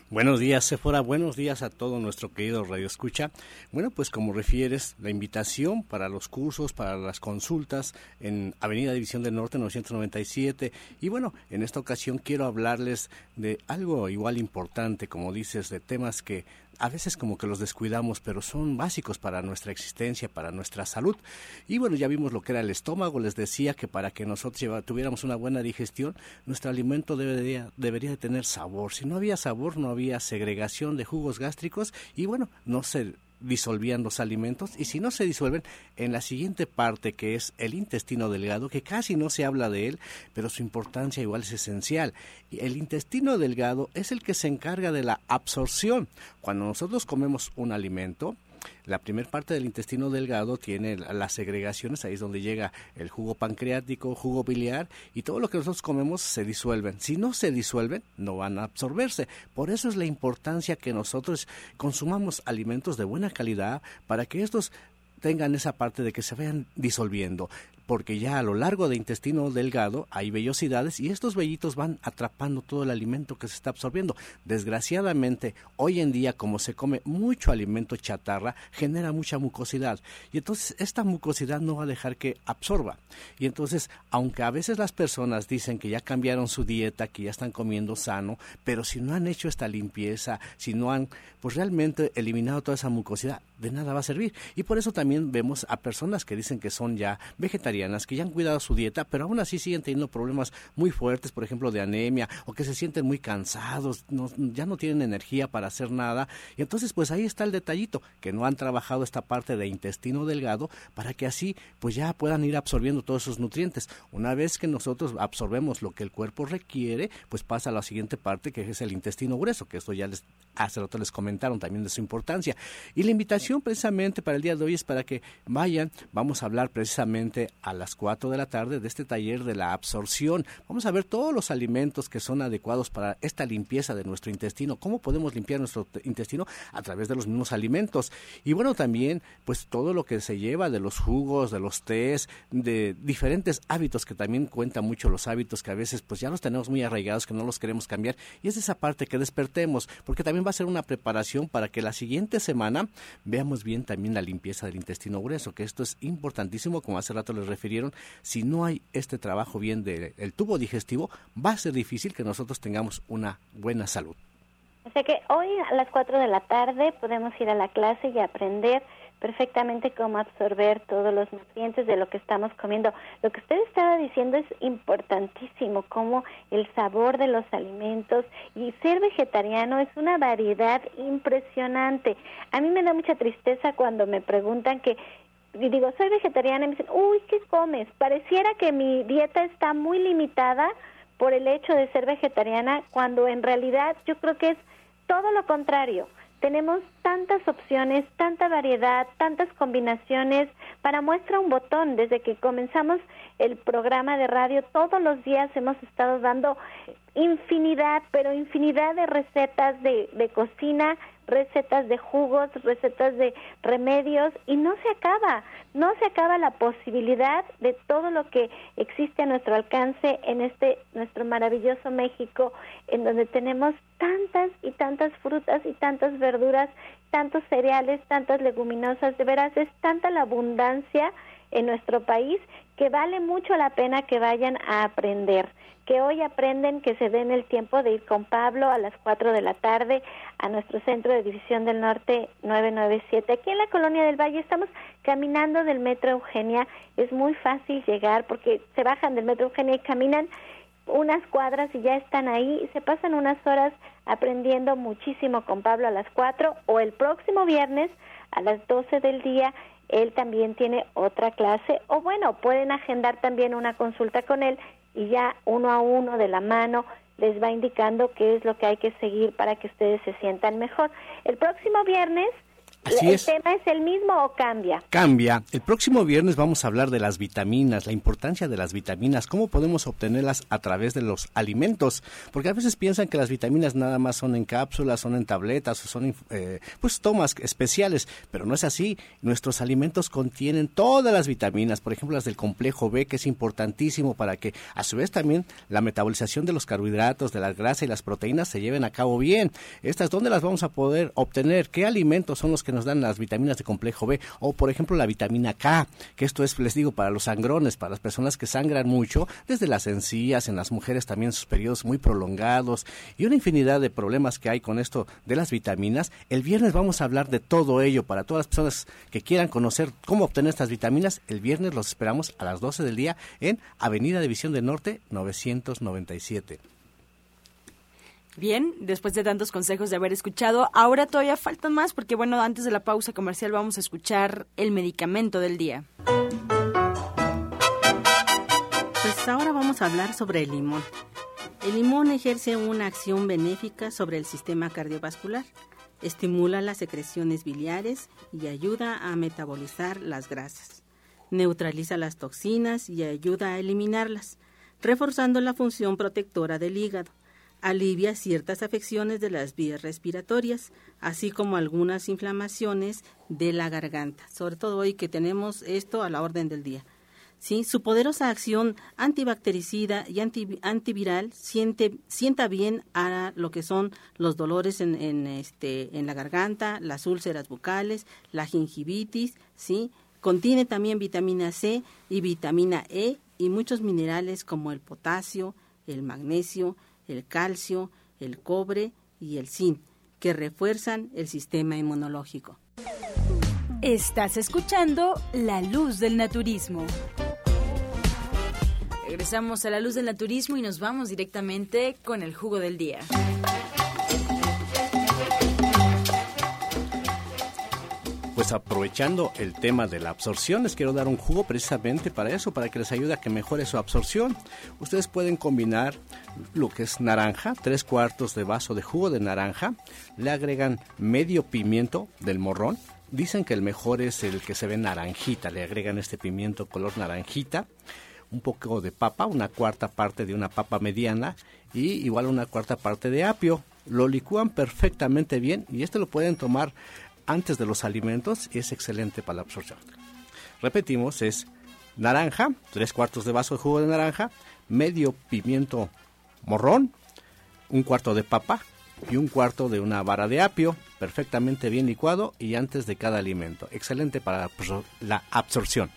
Buenos días, Sephora. Buenos días a todo nuestro querido Radio Escucha. Bueno, pues como refieres, la invitación para los cursos, para las consultas en Avenida División del Norte 997. Y bueno, en esta ocasión quiero hablarles de algo igual importante, como dices, de temas que a veces como que los descuidamos, pero son básicos para nuestra existencia, para nuestra salud. Y bueno, ya vimos lo que era el estómago, les decía que para que nosotros tuviéramos una buena digestión, nuestro alimento debería, debería de tener sabor. Si no había sabor, no había segregación de jugos gástricos y bueno, no se disolvían los alimentos y si no se disuelven en la siguiente parte que es el intestino delgado que casi no se habla de él pero su importancia igual es esencial. El intestino delgado es el que se encarga de la absorción. Cuando nosotros comemos un alimento la primera parte del intestino delgado tiene las segregaciones, ahí es donde llega el jugo pancreático, jugo biliar y todo lo que nosotros comemos se disuelven. Si no se disuelven, no van a absorberse. Por eso es la importancia que nosotros consumamos alimentos de buena calidad para que estos tengan esa parte de que se vayan disolviendo porque ya a lo largo del intestino delgado hay vellosidades y estos vellitos van atrapando todo el alimento que se está absorbiendo. Desgraciadamente, hoy en día, como se come mucho alimento chatarra, genera mucha mucosidad y entonces esta mucosidad no va a dejar que absorba. Y entonces, aunque a veces las personas dicen que ya cambiaron su dieta, que ya están comiendo sano, pero si no han hecho esta limpieza, si no han pues realmente eliminado toda esa mucosidad, de nada va a servir. Y por eso también vemos a personas que dicen que son ya vegetarianas, que ya han cuidado su dieta, pero aún así siguen teniendo problemas muy fuertes, por ejemplo, de anemia, o que se sienten muy cansados, ya no tienen energía para hacer nada. Y entonces, pues ahí está el detallito, que no han trabajado esta parte de intestino delgado para que así, pues ya puedan ir absorbiendo todos esos nutrientes. Una vez que nosotros absorbemos lo que el cuerpo requiere, pues pasa a la siguiente parte, que es el intestino grueso, que esto ya les hace rato les comentaron también de su importancia. Y la invitación precisamente para el día de hoy es para que vayan, vamos a hablar precisamente a las 4 de la tarde de este taller de la absorción. Vamos a ver todos los alimentos que son adecuados para esta limpieza de nuestro intestino, cómo podemos limpiar nuestro intestino a través de los mismos alimentos. Y bueno, también pues todo lo que se lleva de los jugos, de los tés, de diferentes hábitos que también cuentan mucho los hábitos que a veces pues ya los tenemos muy arraigados que no los queremos cambiar y es esa parte que despertemos, porque también va a ser una preparación para que la siguiente semana veamos bien también la limpieza del intestino grueso, que esto es importantísimo, como hace rato les refirieron, si no hay este trabajo bien del tubo digestivo, va a ser difícil que nosotros tengamos una buena salud. O que hoy a las 4 de la tarde podemos ir a la clase y aprender perfectamente cómo absorber todos los nutrientes de lo que estamos comiendo. Lo que usted estaba diciendo es importantísimo, como el sabor de los alimentos y ser vegetariano es una variedad impresionante. A mí me da mucha tristeza cuando me preguntan que y digo, soy vegetariana y me dicen, uy, ¿qué comes? Pareciera que mi dieta está muy limitada por el hecho de ser vegetariana, cuando en realidad yo creo que es todo lo contrario tenemos tantas opciones, tanta variedad, tantas combinaciones. Para muestra un botón, desde que comenzamos el programa de radio, todos los días hemos estado dando infinidad, pero infinidad de recetas de, de cocina recetas de jugos, recetas de remedios y no se acaba, no se acaba la posibilidad de todo lo que existe a nuestro alcance en este nuestro maravilloso México en donde tenemos tantas y tantas frutas y tantas verduras, tantos cereales, tantas leguminosas, de veras es tanta la abundancia en nuestro país que vale mucho la pena que vayan a aprender que hoy aprenden que se den el tiempo de ir con Pablo a las 4 de la tarde a nuestro centro de División del Norte 997. Aquí en la Colonia del Valle estamos caminando del Metro Eugenia. Es muy fácil llegar porque se bajan del Metro Eugenia y caminan unas cuadras y ya están ahí se pasan unas horas aprendiendo muchísimo con Pablo a las 4 o el próximo viernes a las 12 del día él también tiene otra clase o bueno, pueden agendar también una consulta con él y ya uno a uno de la mano les va indicando qué es lo que hay que seguir para que ustedes se sientan mejor. El próximo viernes ¿El tema es el mismo o cambia? Cambia. El próximo viernes vamos a hablar de las vitaminas, la importancia de las vitaminas, cómo podemos obtenerlas a través de los alimentos, porque a veces piensan que las vitaminas nada más son en cápsulas, son en tabletas o son eh, pues tomas especiales, pero no es así. Nuestros alimentos contienen todas las vitaminas, por ejemplo las del complejo B, que es importantísimo para que a su vez también la metabolización de los carbohidratos, de la grasa y las proteínas se lleven a cabo bien. Estas, ¿dónde las vamos a poder obtener? ¿Qué alimentos son los que nos dan las vitaminas de complejo B o por ejemplo la vitamina K, que esto es, les digo, para los sangrones, para las personas que sangran mucho, desde las encías, en las mujeres también sus periodos muy prolongados y una infinidad de problemas que hay con esto de las vitaminas. El viernes vamos a hablar de todo ello para todas las personas que quieran conocer cómo obtener estas vitaminas. El viernes los esperamos a las 12 del día en Avenida División del Norte 997. Bien, después de tantos consejos de haber escuchado, ahora todavía faltan más porque bueno, antes de la pausa comercial vamos a escuchar el medicamento del día. Pues ahora vamos a hablar sobre el limón. El limón ejerce una acción benéfica sobre el sistema cardiovascular, estimula las secreciones biliares y ayuda a metabolizar las grasas, neutraliza las toxinas y ayuda a eliminarlas, reforzando la función protectora del hígado alivia ciertas afecciones de las vías respiratorias, así como algunas inflamaciones de la garganta, sobre todo hoy que tenemos esto a la orden del día. ¿Sí? Su poderosa acción antibactericida y antiviral siente, sienta bien a lo que son los dolores en, en, este, en la garganta, las úlceras bucales, la gingivitis, ¿sí? Contiene también vitamina C y vitamina E y muchos minerales como el potasio, el magnesio, el calcio, el cobre y el zinc, que refuerzan el sistema inmunológico. Estás escuchando La Luz del Naturismo. Regresamos a La Luz del Naturismo y nos vamos directamente con el jugo del día. Pues aprovechando el tema de la absorción, les quiero dar un jugo precisamente para eso, para que les ayude a que mejore su absorción. Ustedes pueden combinar lo que es naranja, tres cuartos de vaso de jugo de naranja, le agregan medio pimiento del morrón, dicen que el mejor es el que se ve naranjita, le agregan este pimiento color naranjita, un poco de papa, una cuarta parte de una papa mediana y igual una cuarta parte de apio. Lo licúan perfectamente bien y este lo pueden tomar antes de los alimentos y es excelente para la absorción. Repetimos, es naranja, tres cuartos de vaso de jugo de naranja, medio pimiento morrón, un cuarto de papa y un cuarto de una vara de apio. perfectamente bien licuado y antes de cada alimento. Excelente para la absorción.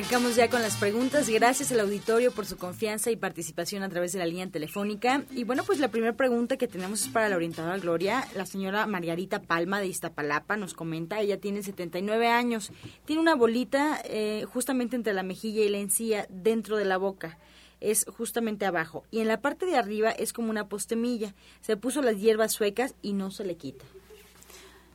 Arrancamos ya con las preguntas. Gracias al auditorio por su confianza y participación a través de la línea telefónica. Y bueno, pues la primera pregunta que tenemos es para la orientadora Gloria. La señora Margarita Palma de Iztapalapa nos comenta, ella tiene 79 años, tiene una bolita eh, justamente entre la mejilla y la encía dentro de la boca es justamente abajo y en la parte de arriba es como una postemilla. Se puso las hierbas suecas y no se le quita.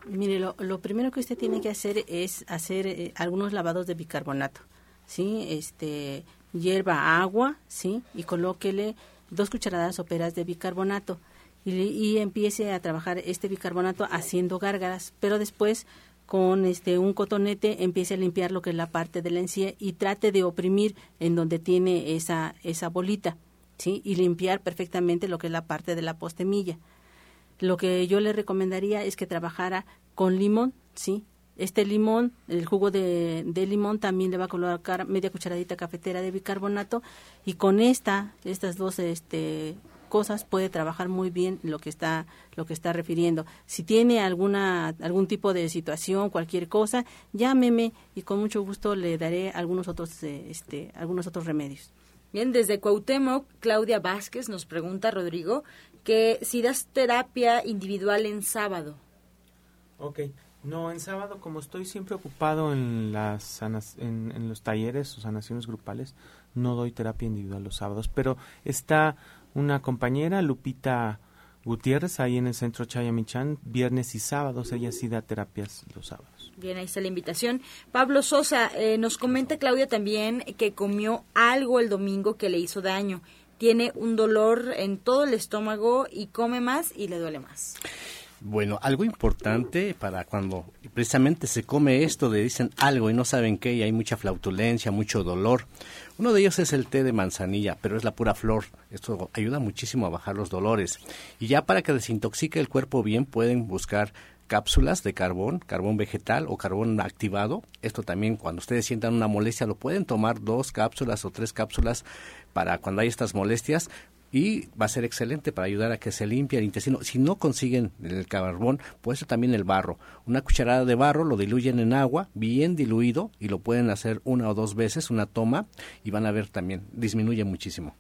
Mire, lo, primero que usted tiene que hacer es hacer eh, algunos lavados de bicarbonato. ¿Sí? Este, hierba agua, ¿sí? Y colóquele dos cucharadas soperas de bicarbonato y, y, empiece a trabajar este bicarbonato haciendo gárgaras, pero después con este un cotonete empiece a limpiar lo que es la parte de la encía y trate de oprimir en donde tiene esa esa bolita, ¿sí? Y limpiar perfectamente lo que es la parte de la postemilla. Lo que yo le recomendaría es que trabajara con limón, ¿sí? Este limón, el jugo de, limón también le va a colocar media cucharadita cafetera de bicarbonato y con esta, estas dos este, cosas puede trabajar muy bien lo que está lo que está refiriendo. Si tiene alguna algún tipo de situación, cualquier cosa, llámeme y con mucho gusto le daré algunos otros eh, este algunos otros remedios. Bien, desde Cuauhtémoc, Claudia Vázquez nos pregunta Rodrigo que si das terapia individual en sábado. Ok. No, en sábado, como estoy siempre ocupado en, las en, los talleres o sanaciones grupales, no doy terapia individual los sábados, pero está una compañera, Lupita Gutiérrez, ahí en el centro Chayamichán, viernes y sábados, ella sí da terapias los sábados. Bien, ahí está la invitación. Pablo Sosa, eh, nos comenta Claudia también que comió algo el domingo que le hizo daño. Tiene un dolor en todo el estómago y come más y le duele más. Bueno, algo importante para cuando precisamente se come esto de dicen algo y no saben qué y hay mucha flautulencia, mucho dolor. Uno de ellos es el té de manzanilla, pero es la pura flor. Esto ayuda muchísimo a bajar los dolores. Y ya para que desintoxique el cuerpo bien pueden buscar cápsulas de carbón, carbón vegetal o carbón activado. Esto también cuando ustedes sientan una molestia lo pueden tomar dos cápsulas o tres cápsulas para cuando hay estas molestias y va a ser excelente para ayudar a que se limpie el intestino. Si no consiguen el carbón, puede ser también el barro. Una cucharada de barro lo diluyen en agua, bien diluido, y lo pueden hacer una o dos veces, una toma, y van a ver también, disminuye muchísimo.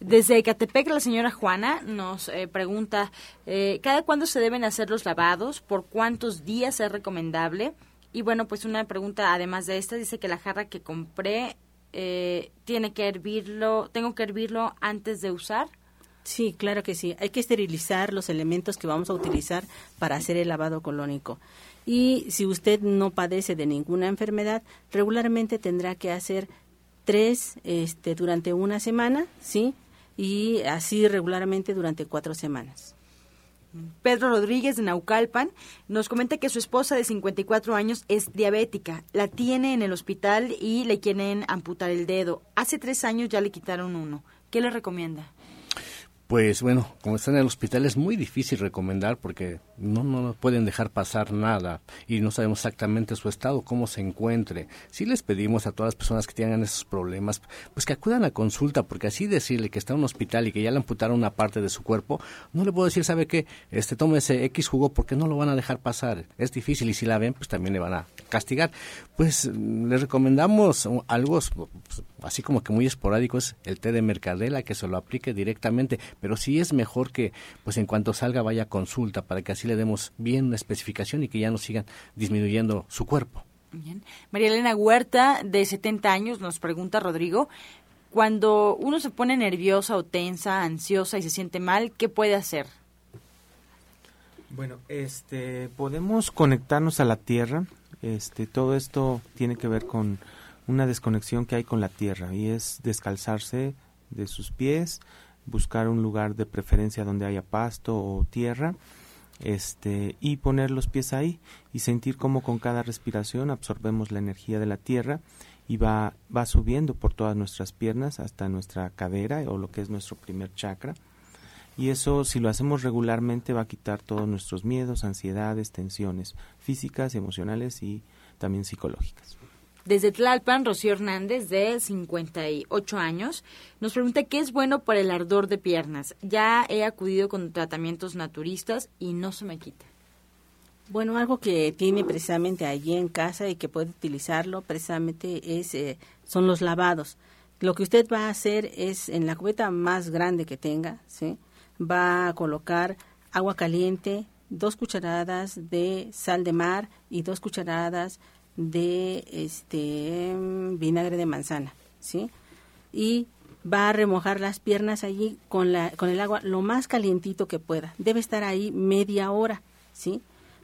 Desde Ecatepec, la señora Juana nos eh, pregunta, eh, ¿cada cuándo se deben hacer los lavados? ¿Por cuántos días es recomendable? Y bueno, pues una pregunta además de esta, dice que la jarra que compré eh, tiene que hervirlo, tengo que hervirlo antes de usar. Sí, claro que sí. Hay que esterilizar los elementos que vamos a utilizar para hacer el lavado colónico. Y si usted no padece de ninguna enfermedad, regularmente tendrá que hacer tres este, durante una semana, ¿sí? Y así regularmente durante cuatro semanas. Pedro Rodríguez de Naucalpan nos comenta que su esposa de 54 años es diabética. La tiene en el hospital y le quieren amputar el dedo. Hace tres años ya le quitaron uno. ¿Qué le recomienda? Pues bueno, como está en el hospital es muy difícil recomendar porque no, no pueden dejar pasar nada y no sabemos exactamente su estado, cómo se encuentre. Si les pedimos a todas las personas que tengan esos problemas, pues que acudan a consulta, porque así decirle que está en un hospital y que ya le amputaron una parte de su cuerpo, no le puedo decir, ¿sabe qué? Este, ese X jugo porque no lo van a dejar pasar. Es difícil y si la ven, pues también le van a castigar. Pues les recomendamos algo pues, así como que muy esporádico, es el té de mercadela, que se lo aplique directamente pero sí es mejor que pues en cuanto salga vaya a consulta para que así le demos bien una especificación y que ya no sigan disminuyendo su cuerpo. Bien. María Elena Huerta, de 70 años, nos pregunta Rodrigo, cuando uno se pone nerviosa o tensa, ansiosa y se siente mal, ¿qué puede hacer? Bueno, este, podemos conectarnos a la tierra. Este, todo esto tiene que ver con una desconexión que hay con la tierra y es descalzarse de sus pies, buscar un lugar de preferencia donde haya pasto o tierra este y poner los pies ahí y sentir cómo con cada respiración absorbemos la energía de la tierra y va, va subiendo por todas nuestras piernas hasta nuestra cadera o lo que es nuestro primer chakra y eso si lo hacemos regularmente va a quitar todos nuestros miedos, ansiedades, tensiones físicas, emocionales y también psicológicas. Desde Tlalpan, Rocío Hernández, de 58 años, nos pregunta qué es bueno para el ardor de piernas. Ya he acudido con tratamientos naturistas y no se me quita. Bueno, algo que tiene precisamente allí en casa y que puede utilizarlo precisamente es eh, son los lavados. Lo que usted va a hacer es en la cubeta más grande que tenga, ¿sí? va a colocar agua caliente, dos cucharadas de sal de mar y dos cucharadas de este vinagre de manzana, ¿sí? Y va a remojar las piernas allí con la con el agua lo más calientito que pueda. Debe estar ahí media hora, ¿sí?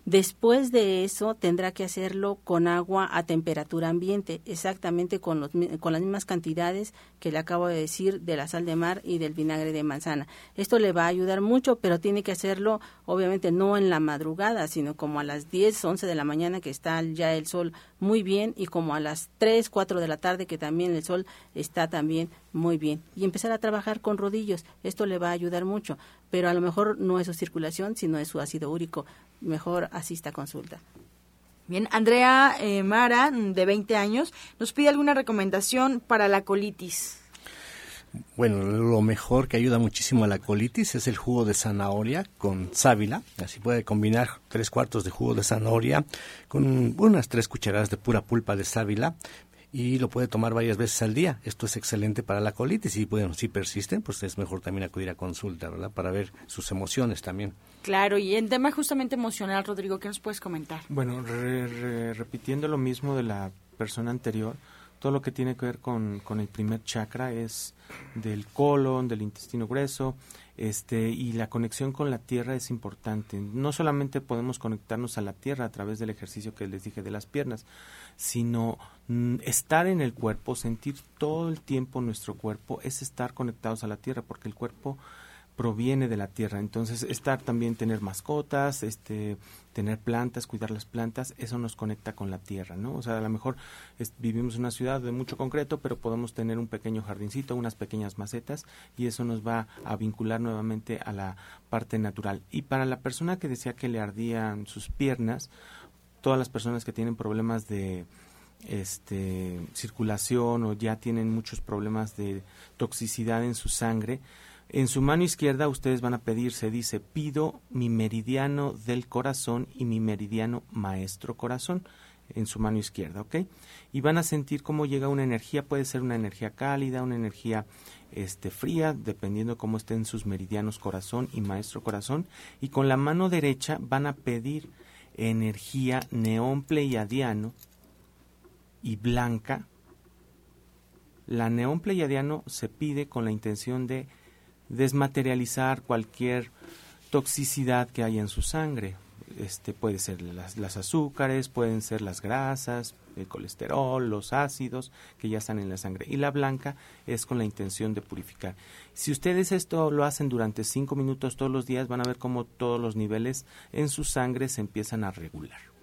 Después de eso tendrá que hacerlo con agua a temperatura ambiente, exactamente con, los, con las mismas cantidades que le acabo de decir de la sal de mar y del vinagre de manzana. Esto le va a ayudar mucho, pero tiene que hacerlo obviamente no en la madrugada, sino como a las 10, 11 de la mañana que está ya el sol muy bien y como a las 3, 4 de la tarde que también el sol está también muy bien. Y empezar a trabajar con rodillos, esto le va a ayudar mucho, pero a lo mejor no es su circulación, sino es su ácido úrico mejor asista a consulta. Bien, Andrea eh, Mara, de 20 años, nos pide alguna recomendación para la colitis. Bueno, lo mejor que ayuda muchísimo a la colitis es el jugo de zanahoria con sábila. Así puede combinar tres cuartos de jugo de zanahoria con unas tres cucharadas de pura pulpa de sábila y lo puede tomar varias veces al día. Esto es excelente para la colitis y bueno, si persisten, pues es mejor también acudir a consulta, ¿verdad? Para ver sus emociones también. Claro, y en tema justamente emocional, Rodrigo, ¿qué nos puedes comentar? Bueno, repitiendo lo mismo de la persona anterior, todo lo que tiene que ver con, con el primer chakra es del colon, del intestino grueso, este, y la conexión con la tierra es importante. No solamente podemos conectarnos a la tierra a través del ejercicio que les dije de las piernas, sino mm, estar en el cuerpo, sentir todo el tiempo nuestro cuerpo, es estar conectados a la tierra, porque el cuerpo proviene de la tierra. Entonces, estar también, tener mascotas, este, tener plantas, cuidar las plantas, eso nos conecta con la tierra, ¿no? O sea, a lo mejor vivimos en una ciudad de mucho concreto, pero podemos tener un pequeño jardincito, unas pequeñas macetas, y eso nos va a vincular nuevamente a la parte natural. Y para la persona que decía que le ardían sus piernas, todas las personas que tienen problemas de este circulación o ya tienen muchos problemas de toxicidad en su sangre, en su mano izquierda ustedes van a pedir, se dice, pido mi meridiano del corazón y mi meridiano maestro corazón en su mano izquierda, ¿ok? Y van a sentir cómo llega una energía, puede ser una energía cálida, una energía este, fría, dependiendo cómo estén sus meridianos corazón y maestro corazón. Y con la mano derecha van a pedir energía neón pleiadiano y blanca. La neón pleiadiano se pide con la intención de desmaterializar cualquier toxicidad que haya en su sangre. Este puede ser las, las, azúcares, pueden ser las grasas, el colesterol, los ácidos que ya están en la sangre. Y la blanca es con la intención de purificar. Si ustedes esto lo hacen durante cinco minutos todos los días, van a ver cómo todos los niveles en su sangre se empiezan a regular.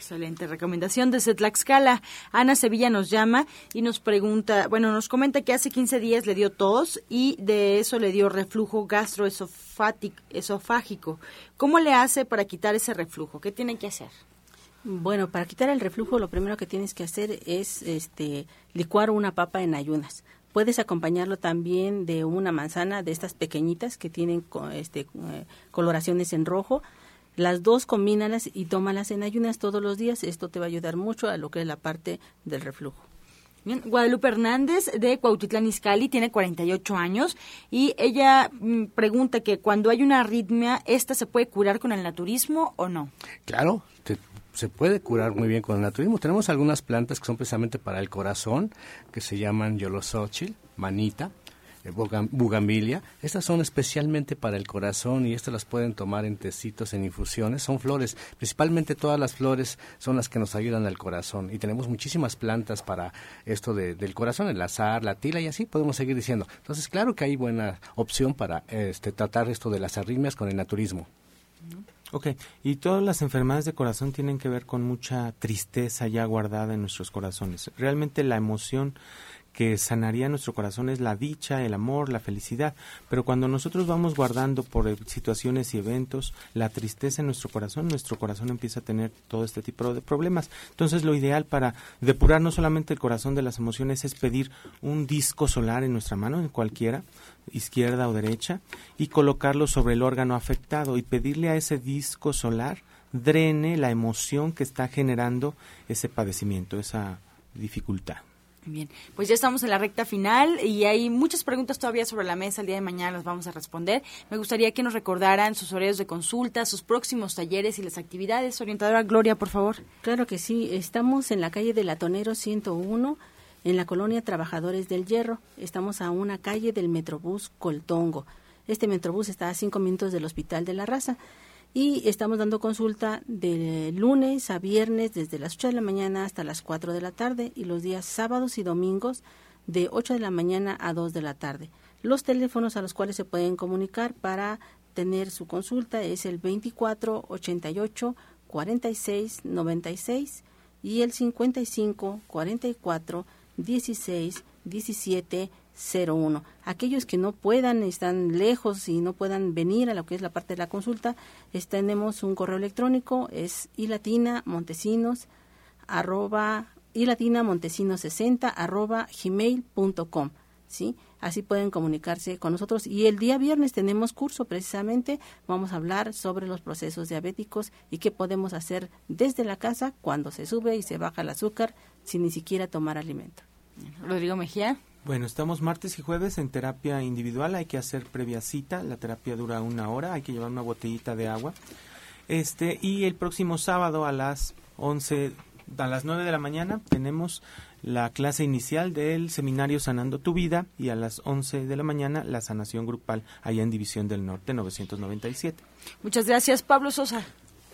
Excelente recomendación desde Tlaxcala. Ana Sevilla nos llama y nos pregunta, bueno, nos comenta que hace 15 días le dio tos y de eso le dio reflujo gastroesofágico. ¿Cómo le hace para quitar ese reflujo? ¿Qué tiene que hacer? Bueno, para quitar el reflujo lo primero que tienes que hacer es este licuar una papa en ayunas. Puedes acompañarlo también de una manzana de estas pequeñitas que tienen este, eh, coloraciones en rojo las dos combínalas y tómalas en ayunas todos los días. Esto te va a ayudar mucho a lo que es la parte del reflujo. Bien, Guadalupe Hernández de Cuautitlán Izcalli tiene 48 años y ella mm, pregunta que cuando hay una arritmia, ¿esta se puede curar con el naturismo o no? Claro, se puede curar muy bien con el naturismo. Tenemos algunas plantas que son precisamente para el corazón, que se llaman yolosochil, manita, bugambilia. Estas son especialmente para el corazón y estas las pueden tomar en tecitos, en infusiones. Son flores, principalmente todas las flores son las que nos ayudan al corazón y tenemos muchísimas plantas para esto del corazón, el azar, la tila y así podemos seguir diciendo. Entonces, claro que hay buena opción para este, tratar esto de las arritmias con el naturismo. Ok, y todas las enfermedades de corazón tienen que ver con mucha tristeza ya guardada en nuestros corazones. Realmente la emoción que sanaría nuestro corazón es la dicha, el amor, la felicidad. Pero cuando nosotros vamos guardando por e, situaciones y eventos la tristeza en nuestro corazón, nuestro corazón empieza a tener todo este tipo de problemas. Entonces lo ideal para depurar no solamente el corazón de las emociones es pedir un disco solar en nuestra mano, en cualquiera, izquierda o derecha, y colocarlo sobre el órgano afectado y pedirle a ese disco solar drene la emoción que está generando ese padecimiento, esa dificultad. Bien, pues ya estamos en la recta final y hay muchas preguntas todavía sobre la mesa. El día de mañana las vamos a responder. Me gustaría que nos recordaran sus horarios de consulta, sus próximos talleres y las actividades. Orientadora Gloria, por favor. Claro que sí. Estamos en la calle de Latonero 101, en la colonia Trabajadores del Hierro. Estamos a una calle del Metrobús Coltongo. Este Metrobús está a cinco minutos del Hospital de la Raza y estamos dando consulta de lunes a viernes desde las 8 de la mañana hasta las 4 de la tarde y los días sábados y domingos de 8 de la mañana a 2 de la tarde. Los teléfonos a los cuales se pueden comunicar para tener su consulta es el 24 88 46 96 y el 55 44 16 17 01. Aquellos que no puedan, están lejos y no puedan venir a lo que es la parte de la consulta, tenemos un correo electrónico, es ilatina montesinos arroba ilatina montesinos 60 arroba gmail.com. ¿sí? Así pueden comunicarse con nosotros. Y el día viernes tenemos curso precisamente, vamos a hablar sobre los procesos diabéticos y qué podemos hacer desde la casa cuando se sube y se baja el azúcar sin ni siquiera tomar alimento. Rodrigo Mejía. Bueno, estamos martes y jueves en terapia individual, hay que hacer previa cita, la terapia dura una hora, hay que llevar una botellita de agua. Este, y el próximo sábado a las 11, a las 9 de la mañana tenemos la clase inicial del seminario Sanando tu Vida y a las 11 de la mañana la sanación grupal allá en División del Norte 997. Muchas gracias, Pablo Sosa.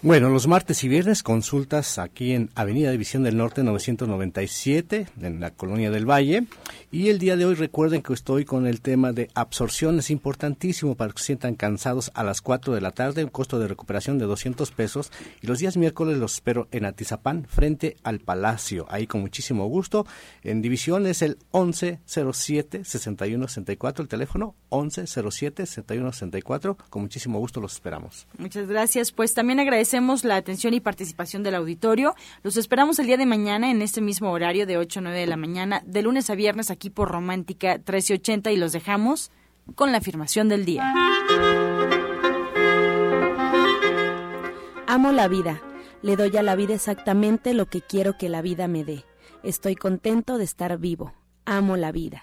Bueno, los martes y viernes consultas aquí en Avenida División del Norte 997, en la Colonia del Valle. Y el día de hoy recuerden que estoy con el tema de absorción. Es importantísimo para que se sientan cansados a las 4 de la tarde, un costo de recuperación de 200 pesos. Y los días miércoles los espero en Atizapán, frente al Palacio. Ahí con muchísimo gusto. En División es el 1107-6164, el teléfono 1107-6164. Con muchísimo gusto los esperamos. Muchas gracias. Pues también agradecemos agradecemos la atención y participación del auditorio. Los esperamos el día de mañana en este mismo horario de 8 a 9 de la mañana, de lunes a viernes aquí por Romántica 1380 y los dejamos con la afirmación del día. Amo la vida. Le doy a la vida exactamente lo que quiero que la vida me dé. Estoy contento de estar vivo. Amo la vida.